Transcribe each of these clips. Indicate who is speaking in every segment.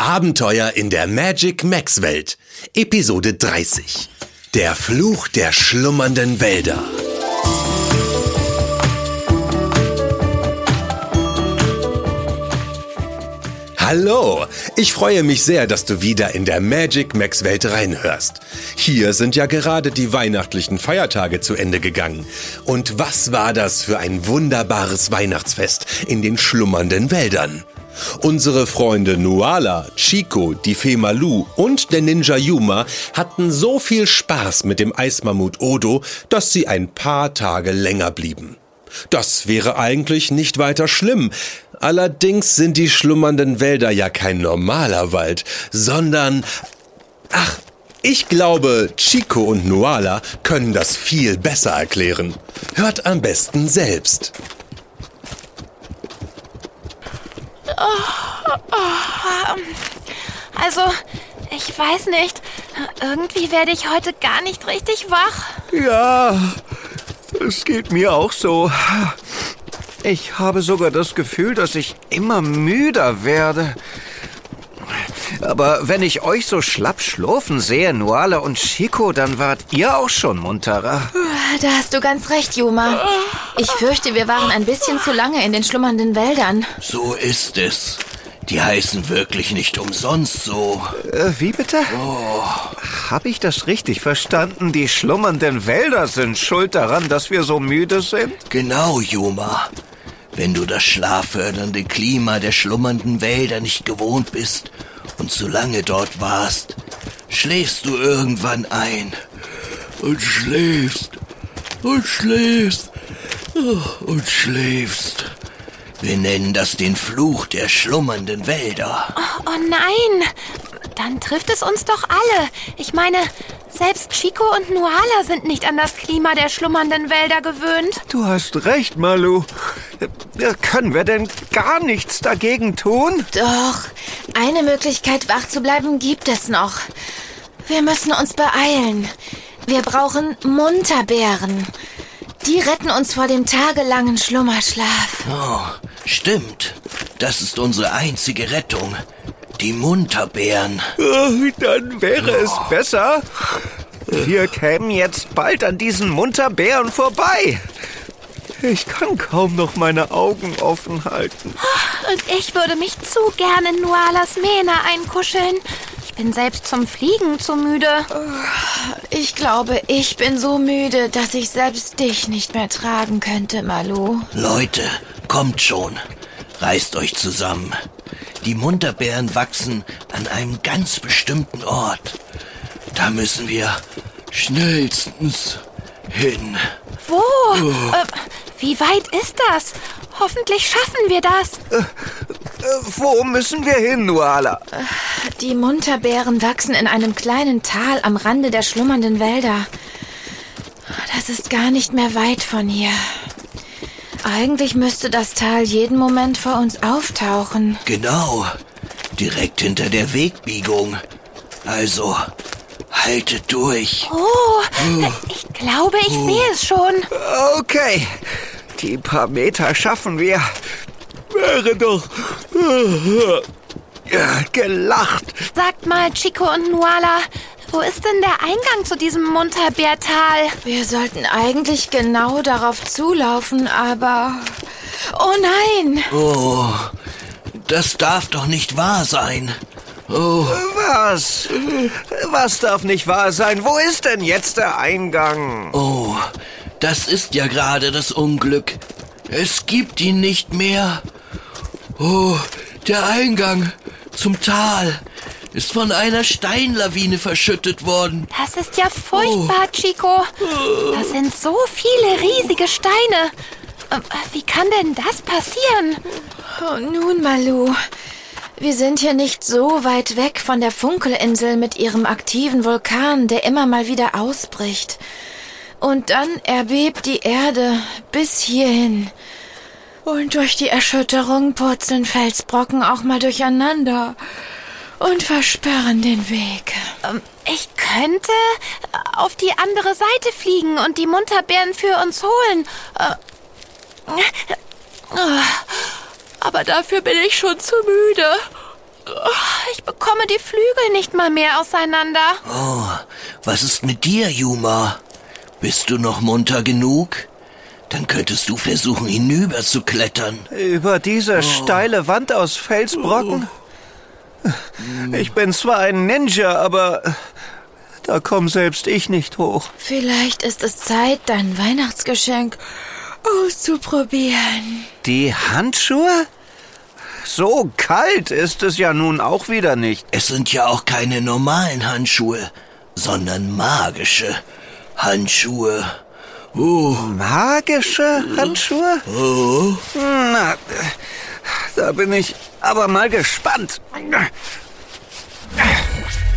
Speaker 1: Abenteuer in der Magic Max Welt. Episode 30. Der Fluch der schlummernden Wälder. Hallo, ich freue mich sehr, dass du wieder in der Magic Max Welt reinhörst. Hier sind ja gerade die weihnachtlichen Feiertage zu Ende gegangen. Und was war das für ein wunderbares Weihnachtsfest in den schlummernden Wäldern? Unsere Freunde Nuala, Chico, die Fee Malu und der Ninja Yuma hatten so viel Spaß mit dem Eismammut Odo, dass sie ein paar Tage länger blieben. Das wäre eigentlich nicht weiter schlimm. Allerdings sind die schlummernden Wälder ja kein normaler Wald, sondern... Ach, ich glaube, Chico und Nuala können das viel besser erklären. Hört am besten selbst.
Speaker 2: Also, ich weiß nicht. Irgendwie werde ich heute gar nicht richtig wach.
Speaker 3: Ja, es geht mir auch so. Ich habe sogar das Gefühl, dass ich immer müder werde. Aber wenn ich euch so schlapp schlurfen sehe, Nuala und Chico, dann wart ihr auch schon munterer.
Speaker 2: Da hast du ganz recht, Juma. Ich fürchte, wir waren ein bisschen zu lange in den schlummernden Wäldern.
Speaker 4: So ist es. Die heißen wirklich nicht umsonst so.
Speaker 3: Äh, wie bitte? Oh. Habe ich das richtig verstanden? Die schlummernden Wälder sind schuld daran, dass wir so müde sind?
Speaker 4: Genau, Juma. Wenn du das schlaffördernde Klima der schlummernden Wälder nicht gewohnt bist und zu lange dort warst, schläfst du irgendwann ein. Und schläfst. Und schläfst. Und schläfst. Wir nennen das den Fluch der schlummernden Wälder.
Speaker 2: Oh, oh nein! Dann trifft es uns doch alle. Ich meine, selbst Chico und Nuala sind nicht an das Klima der schlummernden Wälder gewöhnt.
Speaker 3: Du hast recht, Malu. Können wir denn gar nichts dagegen tun?
Speaker 2: Doch, eine Möglichkeit wach zu bleiben gibt es noch. Wir müssen uns beeilen. Wir brauchen Munterbeeren. Die retten uns vor dem tagelangen Schlummerschlaf.
Speaker 4: Oh, stimmt. Das ist unsere einzige Rettung. Die Munterbeeren.
Speaker 3: Äh, Dann wäre es besser. Wir kämen jetzt bald an diesen Munterbären vorbei. Ich kann kaum noch meine Augen offen halten.
Speaker 2: Und ich würde mich zu gerne in Nualas Mähne einkuscheln. Ich bin selbst zum Fliegen zu müde. Ich glaube, ich bin so müde, dass ich selbst dich nicht mehr tragen könnte, Malu.
Speaker 4: Leute, kommt schon. Reißt euch zusammen. Die Munterbeeren wachsen an einem ganz bestimmten Ort. Da müssen wir schnellstens hin.
Speaker 2: Wo? Äh, wie weit ist das? Hoffentlich schaffen wir das.
Speaker 3: Äh, Wo müssen wir hin, Nuala?
Speaker 2: Die Munterbeeren wachsen in einem kleinen Tal am Rande der schlummernden Wälder. Das ist gar nicht mehr weit von hier. Eigentlich müsste das Tal jeden Moment vor uns auftauchen.
Speaker 4: Genau. Direkt hinter der Wegbiegung. Also, haltet durch.
Speaker 2: Oh, ich glaube, ich sehe es schon.
Speaker 3: Okay, die paar Meter schaffen wir. Wäre doch gelacht.
Speaker 2: Sagt mal, Chico und Nuala, wo ist denn der Eingang zu diesem Munterbeertal? Wir sollten eigentlich genau darauf zulaufen, aber... Oh nein!
Speaker 4: Oh, das darf doch nicht wahr sein. Oh,
Speaker 3: Was? Was darf nicht wahr sein? Wo ist denn jetzt der Eingang?
Speaker 4: oh, das ist ja gerade das Unglück. Es gibt ihn nicht mehr. Oh, der Eingang zum Tal ist von einer Steinlawine verschüttet worden.
Speaker 2: Das ist ja furchtbar, Chico. Das sind so viele riesige Steine. Ähm, Wie kann denn das passieren? Oh, nun, Malu. Wir sind hier nicht so weit weg von der Funkelinsel mit ihrem aktiven Vulkan, der immer mal wieder ausbricht. Und dann erbebt die Erde bis hierhin. Und durch die Erschütterung purzeln Felsbrocken auch mal durcheinander und versperren den Weg. Ähm, ich könnte auf die andere Seite fliegen und die Munterbeeren für uns holen. Äh, äh, Aber dafür bin ich schon zu müde. Ich bekomme die Flügel nicht mal mehr auseinander.
Speaker 4: Oh, was ist mit dir, Juma? Bist du noch munter genug? Dann könntest du versuchen, hinüber zu klettern.
Speaker 3: Über diese oh. steile Wand aus Felsbrocken? Ich bin zwar ein Ninja, aber da komm selbst ich nicht hoch.
Speaker 2: Vielleicht ist es Zeit, dein Weihnachtsgeschenk auszuprobieren.
Speaker 3: Die Handschuhe? So kalt ist es ja nun auch wieder nicht.
Speaker 4: Es sind ja auch keine normalen Handschuhe, sondern magische Handschuhe.
Speaker 3: Oh. Magische Handschuhe?
Speaker 4: Oh.
Speaker 3: Na, da bin ich aber mal gespannt.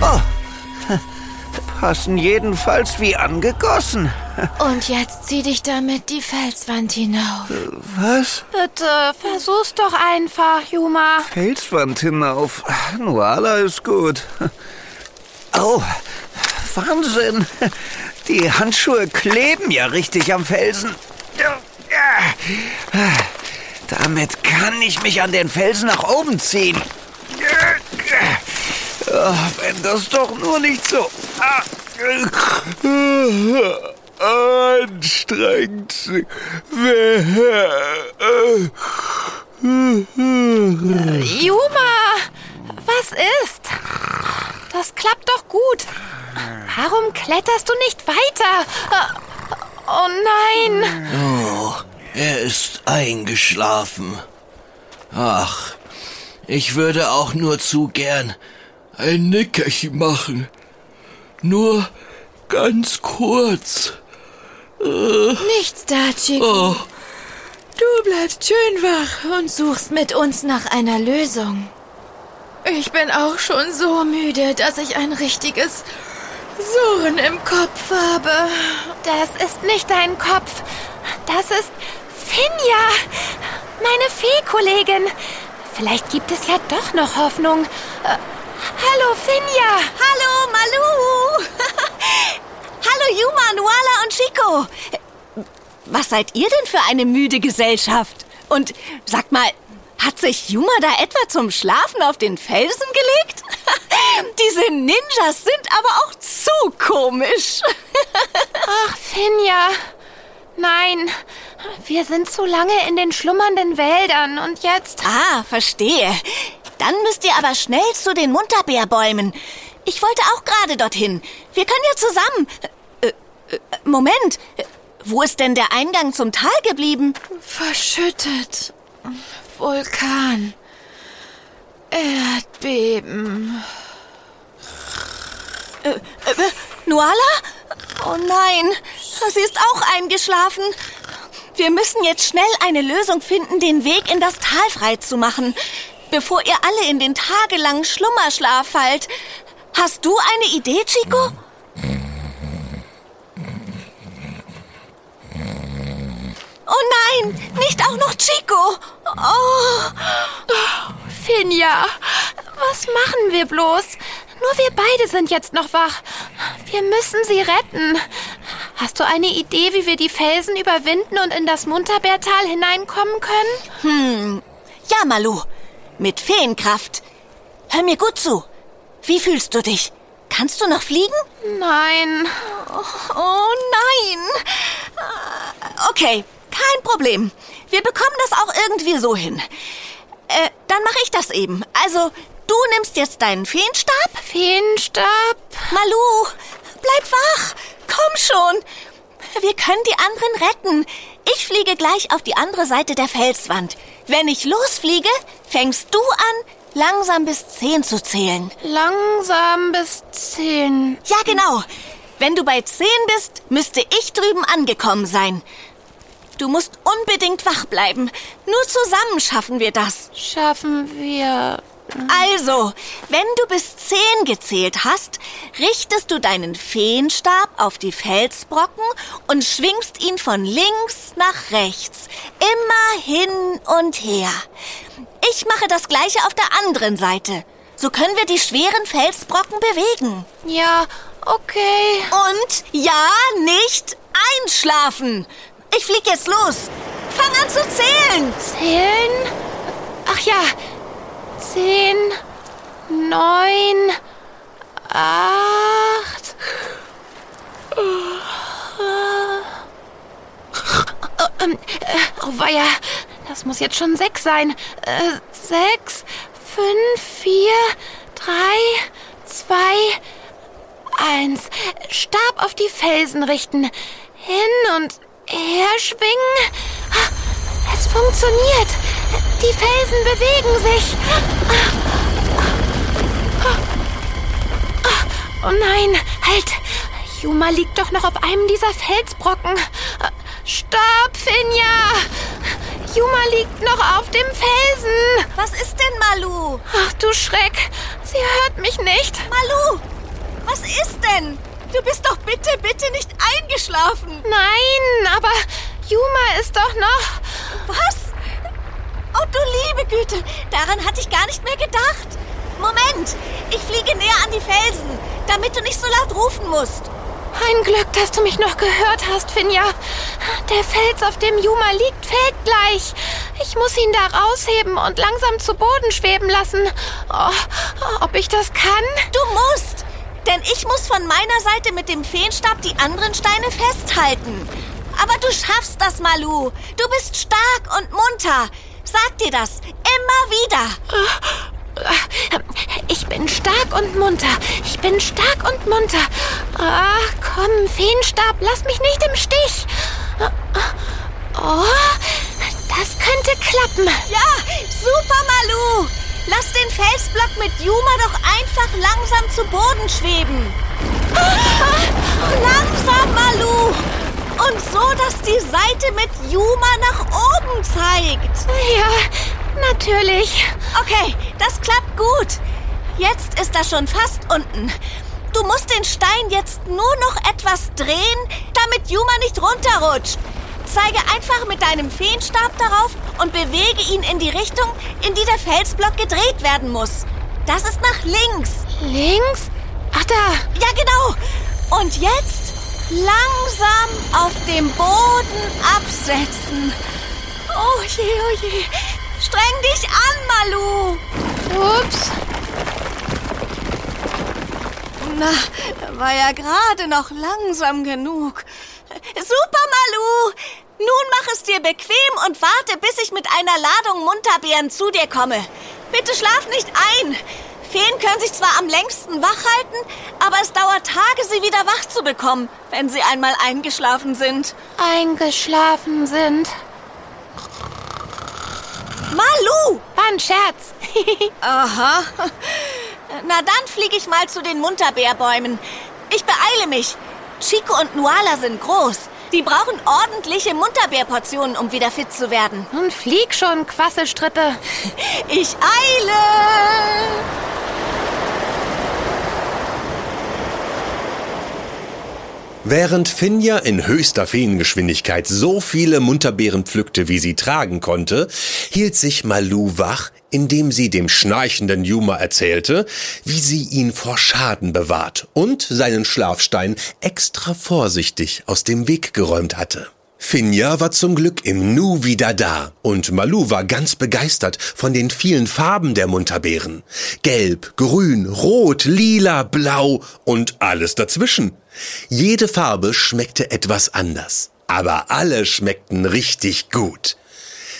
Speaker 3: Oh. Passen jedenfalls wie angegossen.
Speaker 2: Und jetzt zieh dich damit die Felswand hinauf.
Speaker 3: Was?
Speaker 2: Bitte, versuch's doch einfach, Juma.
Speaker 3: Felswand hinauf. Nuala ist gut. Oh, Wahnsinn. Die Handschuhe kleben ja richtig am Felsen. Damit kann ich mich an den Felsen nach oben ziehen. Oh, wenn das doch nur nicht so anstrengend wäre.
Speaker 2: Juma, was ist? Das klappt doch gut. Warum kletterst du nicht weiter? Oh nein.
Speaker 4: Oh, er ist eingeschlafen. Ach, ich würde auch nur zu gern ein Nickerchen machen. Nur ganz kurz.
Speaker 2: Nichts da, Chico. Oh. Du bleibst schön wach und suchst mit uns nach einer Lösung. Ich bin auch schon so müde, dass ich ein richtiges Surren im Kopf habe. Das ist nicht dein Kopf. Das ist Finja, meine Fee-Kollegin. Vielleicht gibt es ja doch noch Hoffnung. Äh, hallo, Finja.
Speaker 5: Hallo, Malu. hallo, Yuma, Nuala und Chico. Was seid ihr denn für eine müde Gesellschaft? Und sagt mal, hat sich Yuma da etwa zum Schlafen auf den Felsen gelegt? Diese Ninjas sind aber auch zu komisch.
Speaker 2: Ach, Finja. Nein, wir sind zu lange in den schlummernden Wäldern und jetzt.
Speaker 5: Ah, verstehe. Dann müsst ihr aber schnell zu den Munterbeerbäumen. Ich wollte auch gerade dorthin. Wir können ja zusammen. Äh, äh, Moment. Wo ist denn der Eingang zum Tal geblieben?
Speaker 2: Verschüttet. Vulkan. Erdbeben.
Speaker 5: Äh, äh, Nuala? Oh nein, sie ist auch eingeschlafen. Wir müssen jetzt schnell eine Lösung finden, den Weg in das Tal frei zu machen, bevor ihr alle in den tagelangen Schlummerschlaf fallt. Hast du eine Idee, Chico? Oh nein, nicht auch noch Chico. Oh.
Speaker 2: Finja, was machen wir bloß? Nur wir beide sind jetzt noch wach. Wir müssen sie retten. Hast du eine Idee, wie wir die Felsen überwinden und in das Munterbeertal hineinkommen können?
Speaker 5: Hm. Ja, Malu. Mit Feenkraft. Hör mir gut zu. Wie fühlst du dich? Kannst du noch fliegen?
Speaker 2: Nein.
Speaker 5: Oh, oh nein. Okay, kein Problem. Wir bekommen das auch irgendwie so hin. Äh, dann mache ich das eben. Also, du nimmst jetzt deinen Feenstab.
Speaker 2: Feenstab?
Speaker 5: Malu, bleib wach. Komm schon. Wir können die anderen retten. Ich fliege gleich auf die andere Seite der Felswand. Wenn ich losfliege, fängst du an, langsam bis zehn zu zählen.
Speaker 2: Langsam bis zehn.
Speaker 5: Ja, genau. Wenn du bei zehn bist, müsste ich drüben angekommen sein. Du musst unbedingt wach bleiben. Nur zusammen schaffen wir das.
Speaker 2: Schaffen wir.
Speaker 5: Also, wenn du bis zehn gezählt hast, richtest du deinen Feenstab auf die Felsbrocken und schwingst ihn von links nach rechts, immer hin und her. Ich mache das gleiche auf der anderen Seite. So können wir die schweren Felsbrocken bewegen.
Speaker 2: Ja, okay.
Speaker 5: Und ja, nicht einschlafen. Ich flieg jetzt los. Fang an zu zählen.
Speaker 2: Zählen? Ach ja. Zehn, neun, acht. Oh, weia, das muss jetzt schon sechs sein. Äh, sechs, fünf, vier, drei, zwei, eins. Stab auf die Felsen richten. Hin und her schwingen. Es funktioniert. Die Felsen bewegen sich. Oh nein, halt. Juma liegt doch noch auf einem dieser Felsbrocken. Stopp, Finja! Juma liegt noch auf dem Felsen.
Speaker 5: Was ist denn, Malu?
Speaker 2: Ach du Schreck, sie hört mich nicht.
Speaker 5: Malu, was ist denn? Du bist doch bitte, bitte nicht eingeschlafen.
Speaker 2: Nein, aber Juma ist doch noch...
Speaker 5: Was? Oh, du liebe Güte, daran hatte ich gar nicht mehr gedacht. Moment, ich fliege näher an die Felsen, damit du nicht so laut rufen musst.
Speaker 2: Ein Glück, dass du mich noch gehört hast, Finja. Der Fels, auf dem Juma liegt, fällt gleich. Ich muss ihn da rausheben und langsam zu Boden schweben lassen. Oh, ob ich das kann?
Speaker 5: Du musst! Denn ich muss von meiner Seite mit dem Feenstab die anderen Steine festhalten. Aber du schaffst das, Malu. Du bist stark und munter. Sag dir das immer wieder.
Speaker 2: Ich bin stark und munter. Ich bin stark und munter. Ach, komm, Feenstab, lass mich nicht im Stich. Oh, das könnte klappen.
Speaker 5: Ja, super, Malu. Lass den Felsblock mit Juma doch einfach langsam zu Boden schweben. Langsam, Malu. Und so, dass die Seite mit Juma nach oben zeigt.
Speaker 2: Ja, natürlich.
Speaker 5: Okay, das klappt gut. Jetzt ist er schon fast unten. Du musst den Stein jetzt nur noch etwas drehen, damit Juma nicht runterrutscht. Zeige einfach mit deinem Feenstab darauf und bewege ihn in die Richtung, in die der Felsblock gedreht werden muss. Das ist nach links.
Speaker 2: Links? Ach da.
Speaker 5: Ja, genau. Und jetzt langsam auf dem Boden absetzen. Oh je, oh je. Streng dich an, Malu.
Speaker 2: Ups.
Speaker 5: Na, war ja gerade noch langsam genug. Super, Malu. Nun mach es dir bequem und warte, bis ich mit einer Ladung Munterbeeren zu dir komme. Bitte schlaf nicht ein. Feen können sich zwar am längsten wach halten, aber es dauert Tage, sie wieder wach zu bekommen, wenn sie einmal eingeschlafen sind.
Speaker 2: Eingeschlafen sind.
Speaker 5: Malu!
Speaker 2: War ein Scherz.
Speaker 5: Aha. Na dann fliege ich mal zu den Munterbeerbäumen. Ich beeile mich. Chico und Nuala sind groß. Die brauchen ordentliche Munterbeerportionen, um wieder fit zu werden.
Speaker 2: Nun flieg schon, Quasselstrippe.
Speaker 5: Ich eile!
Speaker 1: Während Finja in höchster Feengeschwindigkeit so viele Munterbeeren pflückte, wie sie tragen konnte, hielt sich Malu wach, indem sie dem schnarchenden Juma erzählte, wie sie ihn vor Schaden bewahrt und seinen Schlafstein extra vorsichtig aus dem Weg geräumt hatte. Finja war zum Glück im Nu wieder da und Malu war ganz begeistert von den vielen Farben der Munterbeeren. Gelb, grün, rot, lila, blau und alles dazwischen. Jede Farbe schmeckte etwas anders, aber alle schmeckten richtig gut.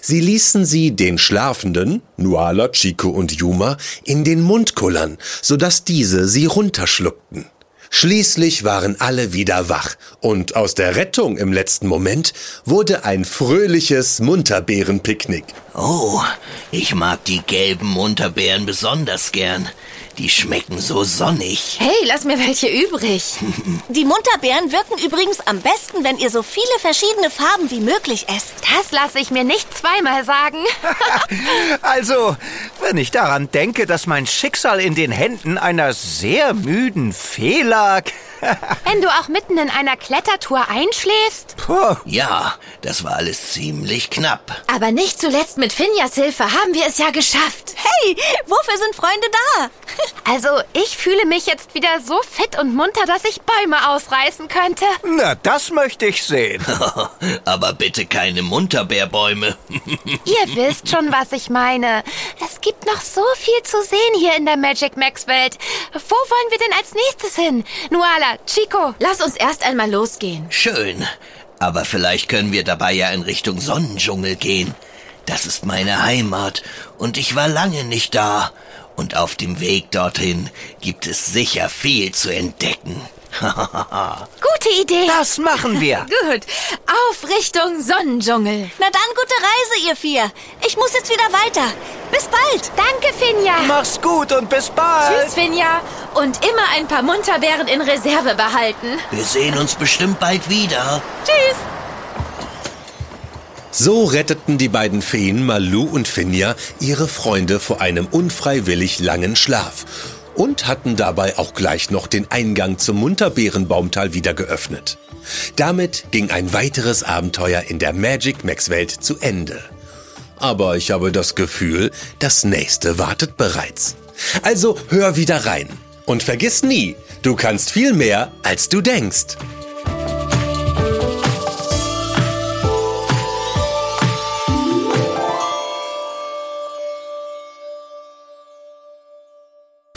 Speaker 1: Sie ließen sie den Schlafenden, Nuala, Chico und Yuma, in den Mund kullern, sodass diese sie runterschluckten. Schließlich waren alle wieder wach und aus der Rettung im letzten Moment wurde ein fröhliches Munterbeerenpicknick.
Speaker 4: Oh, ich mag die gelben Munterbeeren besonders gern. Die schmecken so sonnig.
Speaker 2: Hey, lass mir welche übrig.
Speaker 5: Die Munterbeeren wirken übrigens am besten, wenn ihr so viele verschiedene Farben wie möglich esst.
Speaker 2: Das lasse ich mir nicht zweimal sagen.
Speaker 3: Also, wenn ich daran denke, dass mein Schicksal in den Händen einer sehr müden Fee lag.
Speaker 2: Wenn du auch mitten in einer Klettertour einschläfst.
Speaker 3: Puh,
Speaker 4: Ja, das war alles ziemlich knapp.
Speaker 2: Aber nicht zuletzt mit mit Finjas Hilfe haben wir es ja geschafft.
Speaker 5: Hey, wofür sind Freunde da?
Speaker 2: Also, ich fühle mich jetzt wieder so fit und munter, dass ich Bäume ausreißen könnte.
Speaker 3: Na, das möchte ich sehen.
Speaker 4: Aber bitte keine Munterbärbäume.
Speaker 2: Ihr wisst schon, was ich meine. Es gibt noch so viel zu sehen hier in der Magic Max Welt. Wo wollen wir denn als nächstes hin? Nuala, Chico, lass uns erst einmal losgehen.
Speaker 4: Schön. Aber vielleicht können wir dabei ja in Richtung Sonnendschungel gehen. Das ist meine Heimat und ich war lange nicht da. Und auf dem Weg dorthin gibt es sicher viel zu entdecken.
Speaker 2: Gute Idee.
Speaker 3: Das machen wir.
Speaker 2: Gut. Auf Richtung Sonnendschungel.
Speaker 5: Na dann, gute Reise, ihr vier. Ich muss jetzt wieder weiter. Bis bald.
Speaker 2: Danke, Finja.
Speaker 3: Mach's gut und bis bald.
Speaker 2: Tschüss, Finja. Und immer ein paar Munterbären in Reserve behalten.
Speaker 4: Wir sehen uns bestimmt bald wieder.
Speaker 2: Tschüss.
Speaker 1: So retteten die beiden Feen Malu und Finja ihre Freunde vor einem unfreiwillig langen Schlaf und hatten dabei auch gleich noch den Eingang zum Munterbeerenbaumtal wieder geöffnet. Damit ging ein weiteres Abenteuer in der Magic Max Welt zu Ende. Aber ich habe das Gefühl, das nächste wartet bereits. Also hör wieder rein. Und vergiss nie, du kannst viel mehr, als du denkst.